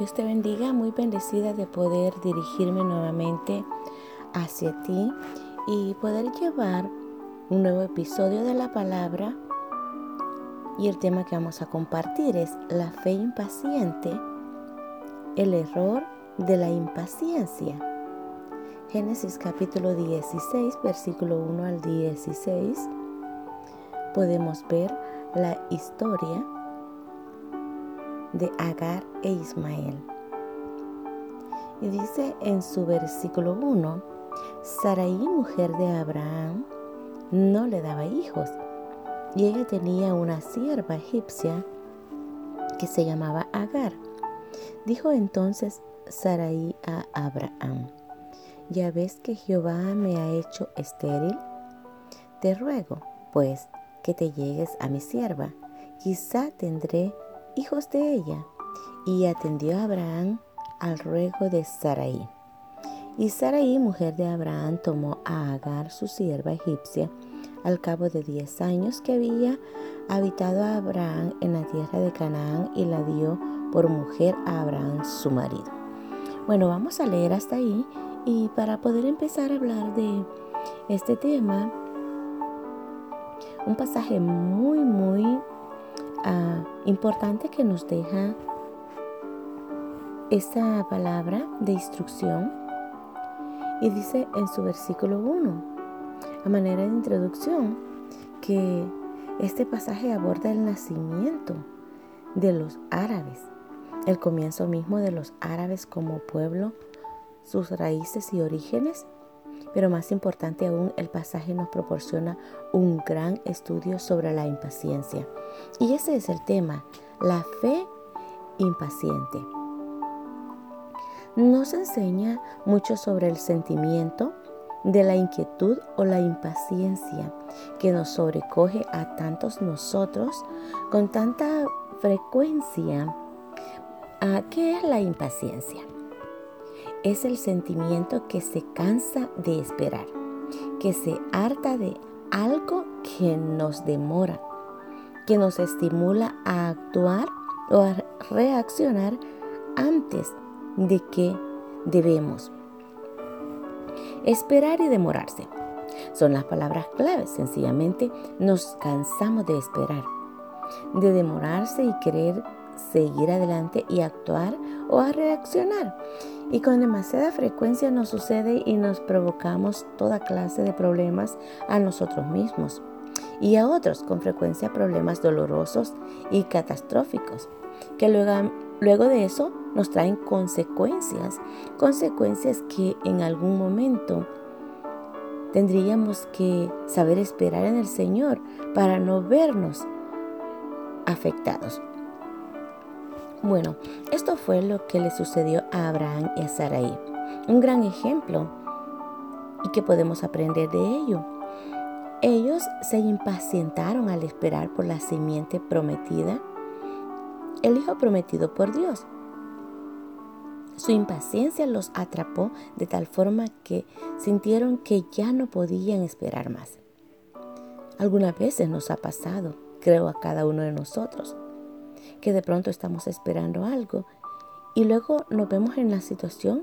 Dios te bendiga, muy bendecida de poder dirigirme nuevamente hacia ti y poder llevar un nuevo episodio de la palabra. Y el tema que vamos a compartir es la fe impaciente, el error de la impaciencia. Génesis capítulo 16, versículo 1 al 16, podemos ver la historia de Agar e Ismael. Y dice en su versículo 1, Saraí, mujer de Abraham, no le daba hijos, y ella tenía una sierva egipcia que se llamaba Agar. Dijo entonces Saraí a Abraham, ya ves que Jehová me ha hecho estéril, te ruego, pues, que te llegues a mi sierva, quizá tendré hijos de ella. Y atendió a Abraham al ruego de Sarai. Y Sarai, mujer de Abraham, tomó a Agar, su sierva egipcia, al cabo de diez años que había habitado a Abraham en la tierra de Canaán y la dio por mujer a Abraham, su marido. Bueno, vamos a leer hasta ahí y para poder empezar a hablar de este tema, un pasaje muy, muy Ah, importante que nos deja esta palabra de instrucción. Y dice en su versículo 1, a manera de introducción, que este pasaje aborda el nacimiento de los árabes, el comienzo mismo de los árabes como pueblo, sus raíces y orígenes pero más importante aún, el pasaje nos proporciona un gran estudio sobre la impaciencia. Y ese es el tema, la fe impaciente. Nos enseña mucho sobre el sentimiento de la inquietud o la impaciencia que nos sobrecoge a tantos nosotros con tanta frecuencia. Ah, ¿Qué es la impaciencia? Es el sentimiento que se cansa de esperar, que se harta de algo que nos demora, que nos estimula a actuar o a reaccionar antes de que debemos. Esperar y demorarse son las palabras claves. Sencillamente nos cansamos de esperar, de demorarse y querer seguir adelante y actuar o a reaccionar. Y con demasiada frecuencia nos sucede y nos provocamos toda clase de problemas a nosotros mismos y a otros, con frecuencia problemas dolorosos y catastróficos, que luego, luego de eso nos traen consecuencias, consecuencias que en algún momento tendríamos que saber esperar en el Señor para no vernos afectados. Bueno, esto fue lo que le sucedió a Abraham y a Sarai. Un gran ejemplo y que podemos aprender de ello. Ellos se impacientaron al esperar por la simiente prometida, el hijo prometido por Dios. Su impaciencia los atrapó de tal forma que sintieron que ya no podían esperar más. Algunas veces nos ha pasado, creo a cada uno de nosotros que de pronto estamos esperando algo y luego nos vemos en la situación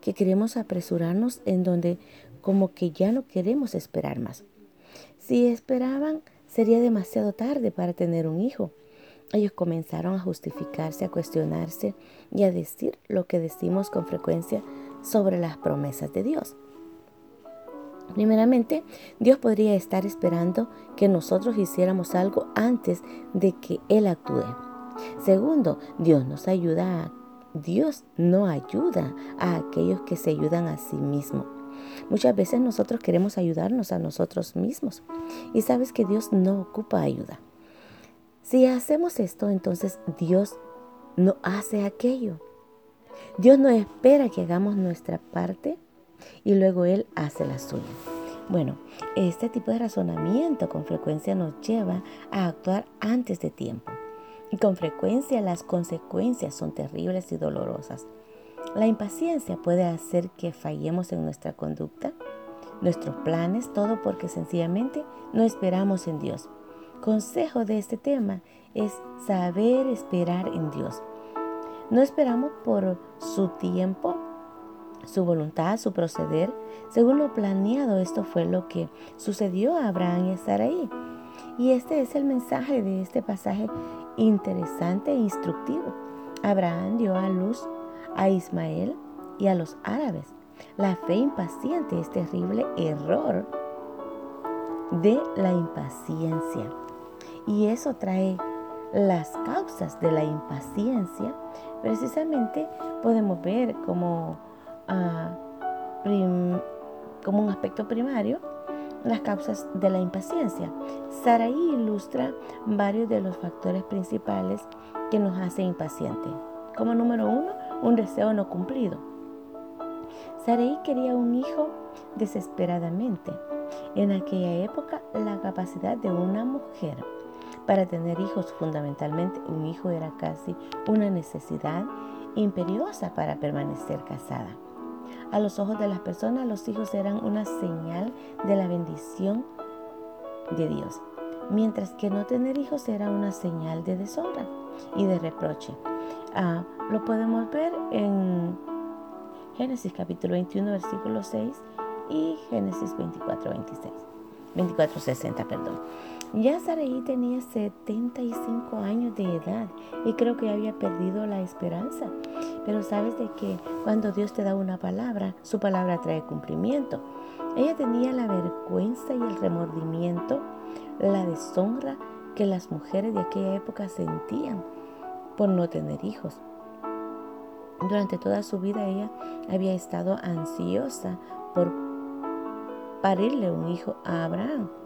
que queremos apresurarnos en donde como que ya no queremos esperar más. Si esperaban, sería demasiado tarde para tener un hijo. Ellos comenzaron a justificarse, a cuestionarse y a decir lo que decimos con frecuencia sobre las promesas de Dios. Primeramente, Dios podría estar esperando que nosotros hiciéramos algo antes de que Él actúe. Segundo, Dios nos ayuda Dios no ayuda a aquellos que se ayudan a sí mismos. Muchas veces nosotros queremos ayudarnos a nosotros mismos y sabes que Dios no ocupa ayuda. Si hacemos esto, entonces Dios no hace aquello. Dios no espera que hagamos nuestra parte y luego Él hace la suya. Bueno, este tipo de razonamiento con frecuencia nos lleva a actuar antes de tiempo. Y con frecuencia las consecuencias son terribles y dolorosas. La impaciencia puede hacer que fallemos en nuestra conducta, nuestros planes, todo porque sencillamente no esperamos en Dios. Consejo de este tema es saber esperar en Dios. No esperamos por su tiempo, su voluntad, su proceder. Según lo planeado, esto fue lo que sucedió a Abraham y a. Y este es el mensaje de este pasaje interesante e instructivo. Abraham dio a luz a Ismael y a los árabes. La fe impaciente es terrible error de la impaciencia. Y eso trae las causas de la impaciencia. Precisamente podemos ver como, ah, como un aspecto primario las causas de la impaciencia. Saraí ilustra varios de los factores principales que nos hacen impacientes. Como número uno, un deseo no cumplido. Saraí quería un hijo desesperadamente. En aquella época, la capacidad de una mujer para tener hijos, fundamentalmente un hijo, era casi una necesidad imperiosa para permanecer casada. A los ojos de las personas, los hijos eran una señal de la bendición de Dios, mientras que no tener hijos era una señal de deshonra y de reproche. Ah, lo podemos ver en Génesis capítulo 21, versículo 6 y Génesis 24, 26. 2460, perdón. Ya Saraí tenía 75 años de edad y creo que había perdido la esperanza. Pero sabes de que cuando Dios te da una palabra, su palabra trae cumplimiento. Ella tenía la vergüenza y el remordimiento, la deshonra que las mujeres de aquella época sentían por no tener hijos. Durante toda su vida ella había estado ansiosa por parirle un hijo a Abraham.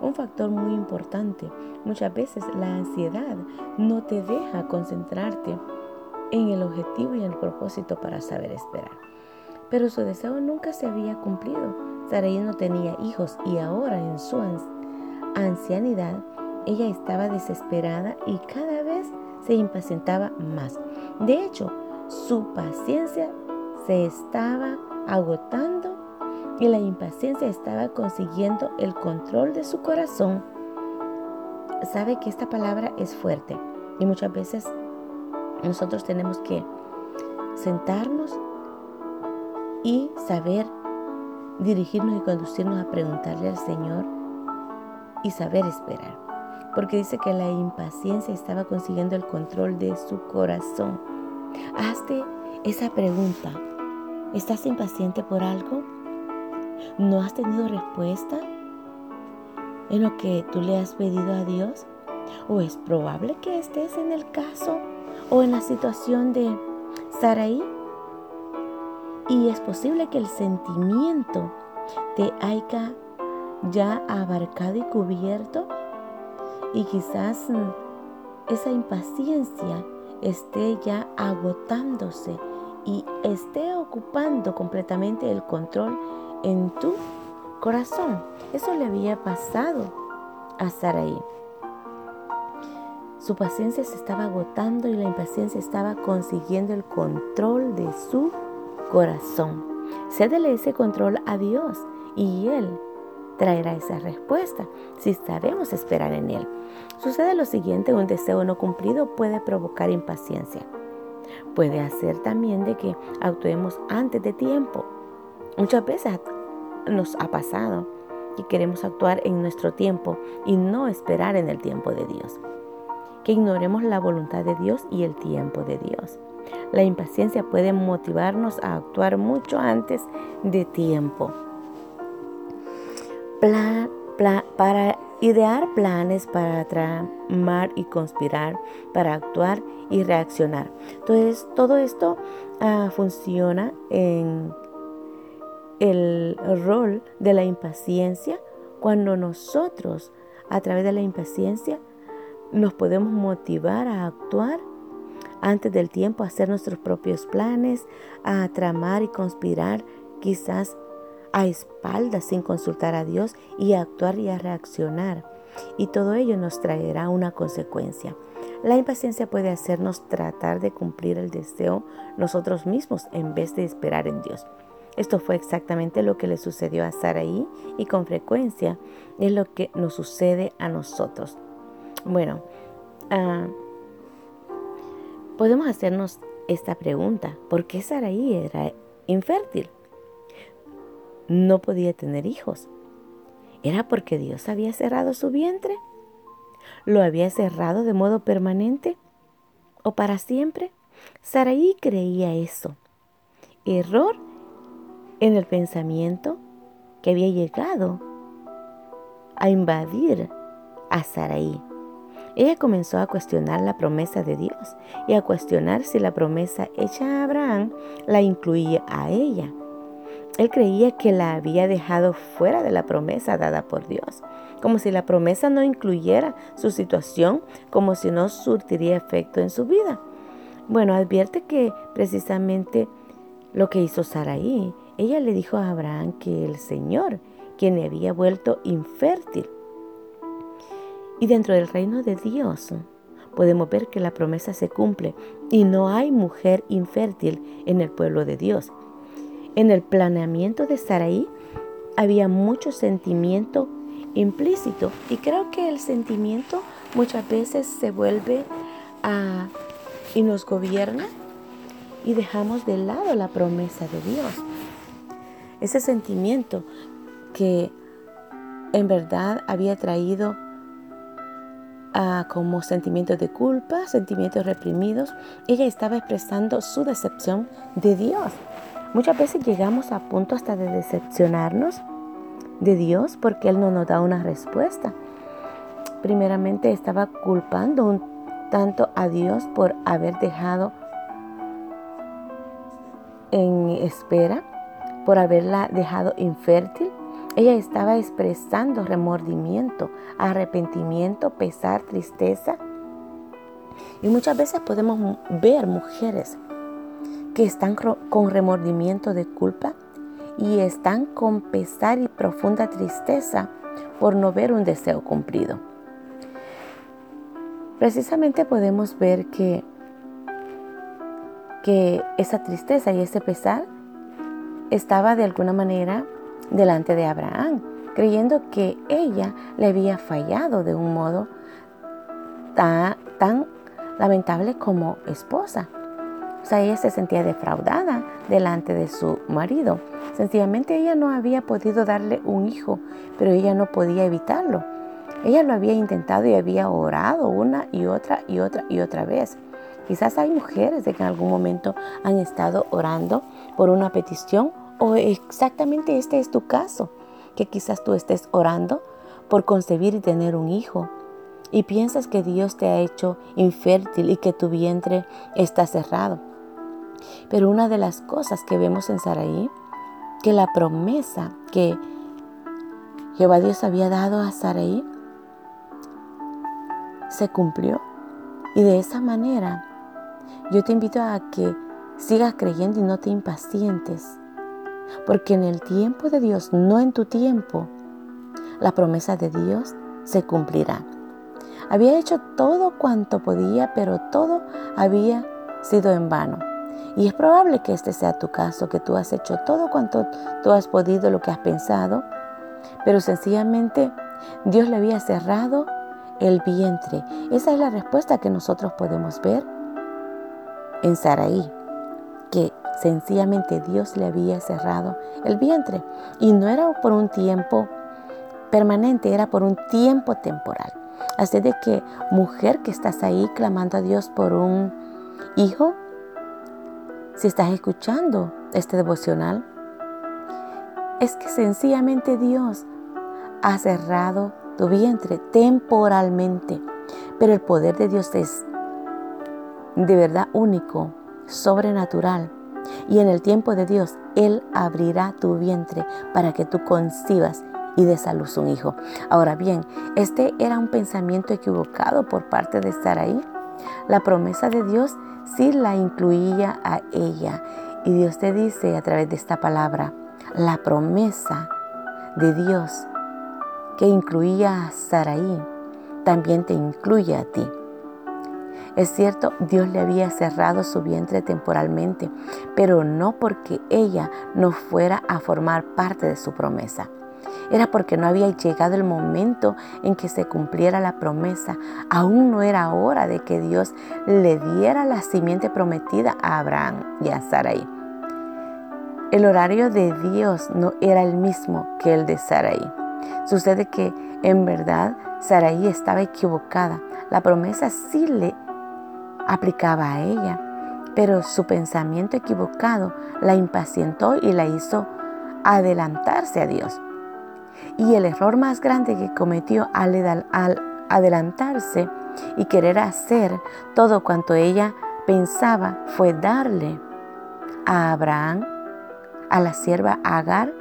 Un factor muy importante. Muchas veces la ansiedad no te deja concentrarte en el objetivo y en el propósito para saber esperar. Pero su deseo nunca se había cumplido. Sarai no tenía hijos y ahora en su ancianidad ella estaba desesperada y cada vez se impacientaba más. De hecho, su paciencia se estaba agotando y la impaciencia estaba consiguiendo el control de su corazón, sabe que esta palabra es fuerte y muchas veces nosotros tenemos que sentarnos y saber dirigirnos y conducirnos a preguntarle al Señor y saber esperar. Porque dice que la impaciencia estaba consiguiendo el control de su corazón. Hazte esa pregunta. ¿Estás impaciente por algo? ¿No has tenido respuesta en lo que tú le has pedido a Dios? ¿O es probable que estés en el caso o en la situación de Saraí? Y es posible que el sentimiento te haya ya abarcado y cubierto y quizás esa impaciencia esté ya agotándose y esté ocupando completamente el control en tu corazón. Eso le había pasado a Saraí. Su paciencia se estaba agotando y la impaciencia estaba consiguiendo el control de su corazón. Cédele ese control a Dios y Él traerá esa respuesta si sabemos esperar en Él. Sucede lo siguiente, un deseo no cumplido puede provocar impaciencia. Puede hacer también de que actuemos antes de tiempo. Muchas veces nos ha pasado y queremos actuar en nuestro tiempo y no esperar en el tiempo de Dios. Que ignoremos la voluntad de Dios y el tiempo de Dios. La impaciencia puede motivarnos a actuar mucho antes de tiempo. para idear planes para tramar y conspirar, para actuar y reaccionar. Entonces, todo esto ah, funciona en el rol de la impaciencia cuando nosotros a través de la impaciencia nos podemos motivar a actuar antes del tiempo, a hacer nuestros propios planes, a tramar y conspirar quizás a espaldas sin consultar a Dios y a actuar y a reaccionar. Y todo ello nos traerá una consecuencia. La impaciencia puede hacernos tratar de cumplir el deseo nosotros mismos en vez de esperar en Dios. Esto fue exactamente lo que le sucedió a Saraí y con frecuencia es lo que nos sucede a nosotros. Bueno, ah, podemos hacernos esta pregunta, ¿por qué Saraí era infértil? No podía tener hijos. ¿Era porque Dios había cerrado su vientre? ¿Lo había cerrado de modo permanente o para siempre? Saraí creía eso. Error en el pensamiento que había llegado a invadir a Saraí. Ella comenzó a cuestionar la promesa de Dios y a cuestionar si la promesa hecha a Abraham la incluía a ella. Él creía que la había dejado fuera de la promesa dada por Dios, como si la promesa no incluyera su situación, como si no surtiría efecto en su vida. Bueno, advierte que precisamente lo que hizo Saraí, ella le dijo a Abraham que el Señor, quien le había vuelto infértil, y dentro del reino de Dios podemos ver que la promesa se cumple y no hay mujer infértil en el pueblo de Dios. En el planeamiento de Saraí había mucho sentimiento implícito y creo que el sentimiento muchas veces se vuelve a y nos gobierna y dejamos de lado la promesa de Dios. Ese sentimiento que en verdad había traído como sentimientos de culpa, sentimientos reprimidos, ella estaba expresando su decepción de Dios. Muchas veces llegamos a punto hasta de decepcionarnos de Dios porque Él no nos da una respuesta. Primeramente estaba culpando un tanto a Dios por haber dejado en espera, por haberla dejado infértil ella estaba expresando remordimiento, arrepentimiento, pesar, tristeza. Y muchas veces podemos ver mujeres que están con remordimiento de culpa y están con pesar y profunda tristeza por no ver un deseo cumplido. Precisamente podemos ver que, que esa tristeza y ese pesar estaba de alguna manera delante de Abraham, creyendo que ella le había fallado de un modo tan, lamentable como esposa. O sea, ella se sentía defraudada delante de su marido. Sencillamente ella no había podido darle un hijo, pero ella no podía evitarlo. Ella lo había intentado y había orado una y otra y otra y otra vez. Quizás hay mujeres que en algún momento han estado orando por una petición o exactamente este es tu caso, que quizás tú estés orando por concebir y tener un hijo y piensas que Dios te ha hecho infértil y que tu vientre está cerrado. Pero una de las cosas que vemos en Saraí, que la promesa que Jehová Dios había dado a Saraí se cumplió. Y de esa manera yo te invito a que sigas creyendo y no te impacientes porque en el tiempo de Dios, no en tu tiempo, la promesa de Dios se cumplirá. Había hecho todo cuanto podía, pero todo había sido en vano. Y es probable que este sea tu caso, que tú has hecho todo cuanto tú has podido, lo que has pensado, pero sencillamente Dios le había cerrado el vientre. Esa es la respuesta que nosotros podemos ver en Saraí, que Sencillamente Dios le había cerrado el vientre y no era por un tiempo permanente, era por un tiempo temporal. Así de que mujer que estás ahí clamando a Dios por un hijo, si estás escuchando este devocional, es que sencillamente Dios ha cerrado tu vientre temporalmente, pero el poder de Dios es de verdad único, sobrenatural y en el tiempo de Dios, Él abrirá tu vientre para que tú concibas y des a luz un hijo. Ahora bien, este era un pensamiento equivocado por parte de Saraí. La promesa de Dios sí la incluía a ella. Y Dios te dice a través de esta palabra, la promesa de Dios que incluía a Saraí, también te incluye a ti. Es cierto, Dios le había cerrado su vientre temporalmente, pero no porque ella no fuera a formar parte de su promesa. era porque no había llegado el momento en que se cumpliera la promesa. Aún no era hora de que Dios le diera la simiente prometida a Abraham y a Sarai. El horario de Dios no era el mismo que el de Sarai. Sucede que en verdad Sarai estaba equivocada. La promesa sí le aplicaba a ella, pero su pensamiento equivocado la impacientó y la hizo adelantarse a Dios. Y el error más grande que cometió al, adelantarse y querer hacer todo cuanto ella pensaba fue darle a Abraham, a la sierva Agar,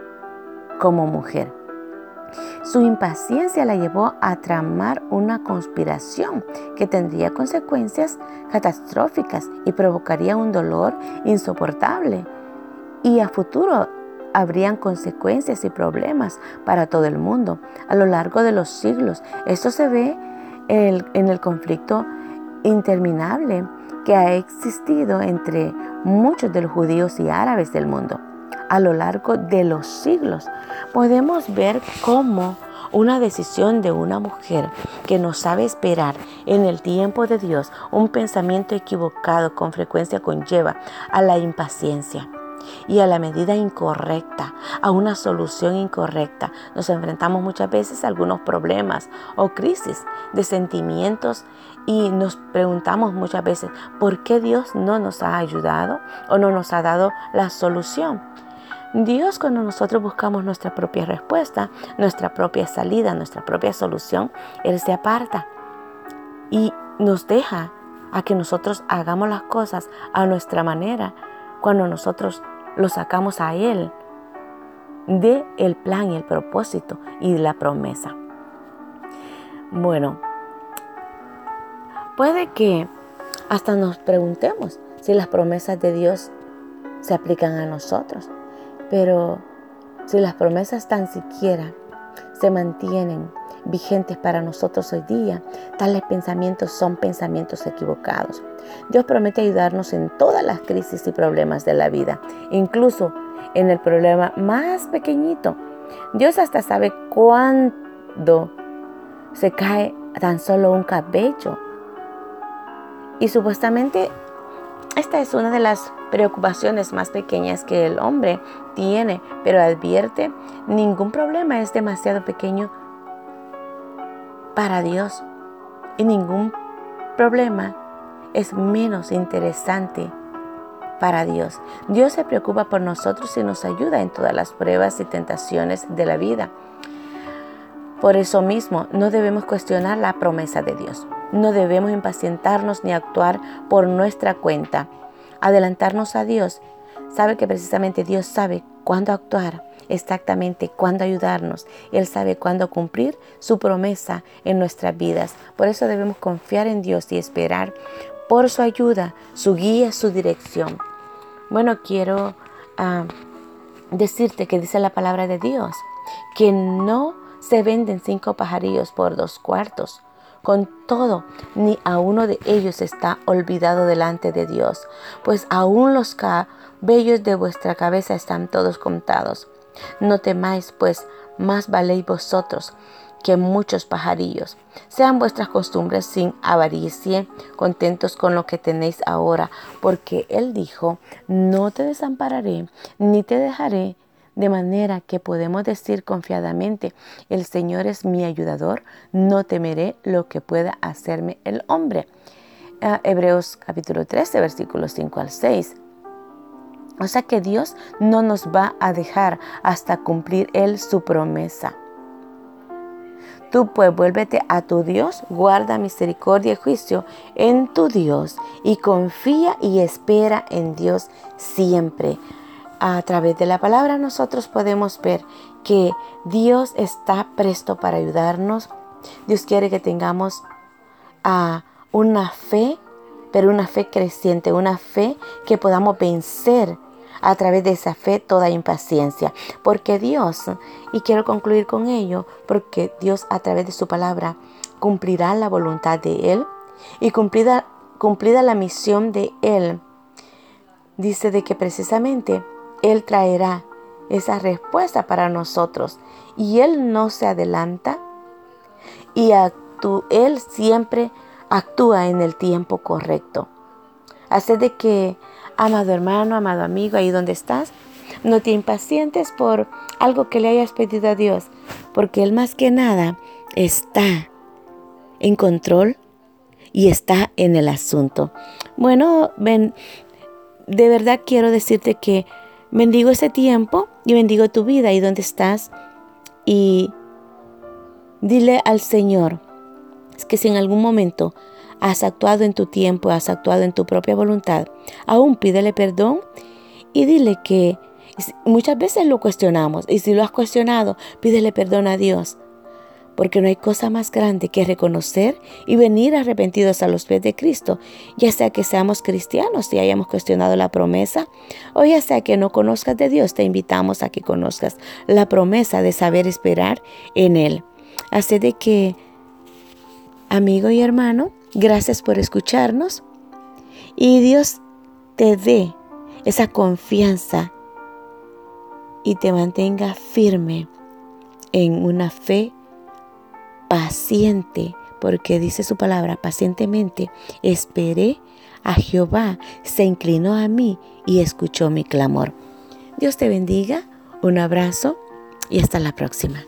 como mujer. Su impaciencia la llevó a tramar una conspiración que tendría consecuencias catastróficas y provocaría un dolor insoportable. Y a futuro habrían consecuencias y problemas para todo el mundo a lo largo de los siglos. Esto se ve en el conflicto interminable que ha existido entre muchos de los judíos y árabes del mundo a lo largo de los siglos. Podemos ver cómo una decisión de una mujer que no sabe esperar en el tiempo de Dios, un pensamiento equivocado con frecuencia conlleva a la impaciencia y a la medida incorrecta, a una solución incorrecta. Nos enfrentamos muchas veces a algunos problemas o crisis de sentimientos y nos preguntamos muchas veces, ¿por qué Dios no nos ha ayudado o no nos ha dado la solución? Dios cuando nosotros buscamos nuestra propia respuesta, nuestra propia salida, nuestra propia solución, Él se aparta y nos deja a que nosotros hagamos las cosas a nuestra manera cuando nosotros lo sacamos a Él de el plan y el propósito y la promesa. Bueno, puede que hasta nos preguntemos si las promesas de Dios se aplican a nosotros, pero si las promesas tan siquiera se mantienen vigentes para nosotros hoy día, tales pensamientos son pensamientos equivocados. Dios promete ayudarnos en todas las crisis y problemas de la vida, incluso en el problema más pequeñito. Dios hasta sabe cuándo se cae tan solo un cabello. Y supuestamente esta es una de las preocupaciones más pequeñas que el hombre tiene, pero advierte, ningún problema es demasiado pequeño para Dios y ningún problema es menos interesante para Dios. Dios se preocupa por nosotros y nos ayuda en todas las pruebas y tentaciones de la vida. Por eso mismo no debemos cuestionar la promesa de Dios. No debemos impacientarnos ni actuar por nuestra cuenta. Adelantarnos a Dios. Sabe que precisamente Dios sabe cuándo actuar exactamente cuándo ayudarnos. Él sabe cuándo cumplir su promesa en nuestras vidas. Por eso debemos confiar en Dios y esperar por su ayuda, su guía, su dirección. Bueno, quiero ah, decirte que dice la palabra de Dios, que no se venden cinco pajarillos por dos cuartos. Con todo, ni a uno de ellos está olvidado delante de Dios, pues aún los cabellos de vuestra cabeza están todos contados. No temáis, pues, más valéis vosotros que muchos pajarillos. Sean vuestras costumbres sin avaricia, contentos con lo que tenéis ahora, porque Él dijo, no te desampararé, ni te dejaré, de manera que podemos decir confiadamente, el Señor es mi ayudador, no temeré lo que pueda hacerme el hombre. Ah, Hebreos capítulo 13, versículos 5 al 6. O sea que Dios no nos va a dejar hasta cumplir Él su promesa. Tú pues vuélvete a tu Dios, guarda misericordia y juicio en tu Dios y confía y espera en Dios siempre. A través de la palabra nosotros podemos ver que Dios está presto para ayudarnos. Dios quiere que tengamos ah, una fe pero una fe creciente, una fe que podamos vencer a través de esa fe toda impaciencia. Porque Dios, y quiero concluir con ello, porque Dios a través de su palabra cumplirá la voluntad de Él y cumplida, cumplida la misión de Él. Dice de que precisamente Él traerá esa respuesta para nosotros. Y Él no se adelanta y Él siempre actúa en el tiempo correcto. Hace de que, amado hermano, amado amigo, ahí donde estás, no te impacientes por algo que le hayas pedido a Dios, porque Él más que nada está en control y está en el asunto. Bueno, ven, de verdad quiero decirte que bendigo ese tiempo y bendigo tu vida y donde estás. Y dile al Señor que si en algún momento has actuado en tu tiempo, has actuado en tu propia voluntad, aún pídele perdón y dile que muchas veces lo cuestionamos y si lo has cuestionado, pídele perdón a Dios porque no hay cosa más grande que reconocer y venir arrepentidos a los pies de Cristo, ya sea que seamos cristianos y hayamos cuestionado la promesa, o ya sea que no conozcas de Dios, te invitamos a que conozcas la promesa de saber esperar en Él. Así de que, amigo y hermano, gracias por escucharnos y Dios te dé esa confianza y te mantenga firme en una fe paciente, porque dice su palabra, pacientemente esperé a Jehová, se inclinó a mí y escuchó mi clamor. Dios te bendiga, un abrazo y hasta la próxima.